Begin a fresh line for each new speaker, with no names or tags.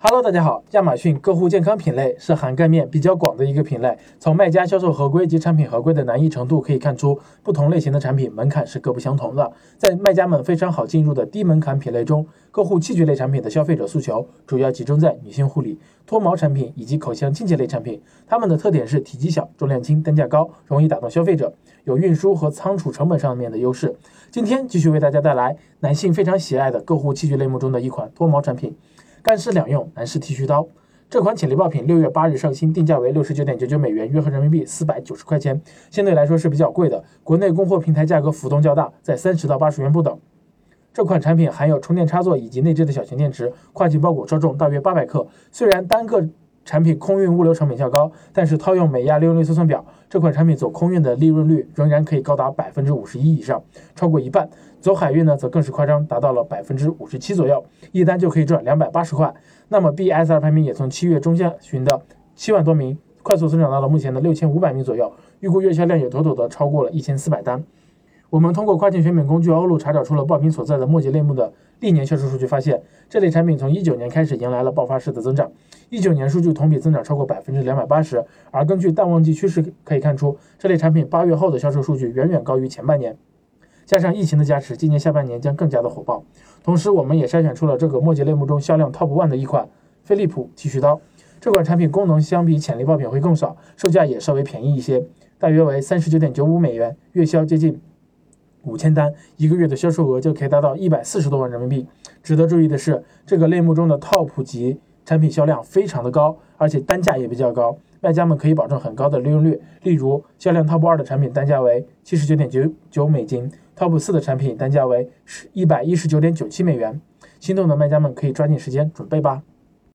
Hello，大家好。亚马逊客户健康品类是涵盖面比较广的一个品类，从卖家销售合规及产品合规的难易程度可以看出，不同类型的产品门槛是各不相同的。在卖家们非常好进入的低门槛品类中，客户器具类产品的消费者诉求主要集中在女性护理、脱毛产品以及口腔清洁类产品。它们的特点是体积小、重量轻、单价高，容易打动消费者，有运输和仓储成本上面的优势。今天继续为大家带来男性非常喜爱的购护器具类目中的一款脱毛产品。干湿两用男士剃须刀，这款潜力爆品六月八日上新，定价为六十九点九九美元，约合人民币四百九十块钱，相对来说是比较贵的。国内供货平台价格浮动较大，在三十到八十元不等。这款产品含有充电插座以及内置的小型电池，跨境包裹超重大约八百克。虽然单个产品空运物流成本较高，但是套用美亚利润率测算表，这款产品走空运的利润率仍然可以高达百分之五十一以上，超过一半。走海运呢，则更是夸张，达到了百分之五十七左右，一单就可以赚两百八十块。那么 BSR 排名也从七月中下旬的七万多名，快速增长到了目前的六千五百名左右，预估月销量也妥妥的超过了一千四百单。我们通过跨境选品工具欧路查找出了爆品所在的末节类目的历年销售数据，发现这类产品从一九年开始迎来了爆发式的增长，一九年数据同比增长超过百分之两百八十。而根据淡旺季趋势可以看出，这类产品八月后的销售数据远远高于前半年，加上疫情的加持，今年下半年将更加的火爆。同时，我们也筛选出了这个末节类目中销量 TOP ONE 的一款飞利浦剃须刀，这款产品功能相比潜力爆品会更少，售价也稍微便宜一些，大约为三十九点九五美元，月销接近。五千单一个月的销售额就可以达到一百四十多万人民币。值得注意的是，这个类目中的 TOP 级产品销量非常的高，而且单价也比较高，卖家们可以保证很高的利润率。例如，销量 TOP 二的产品单价为七十九点九九美金，TOP 四的产品单价为一百一十九点九七美元。心动的卖家们可以抓紧时间准备吧。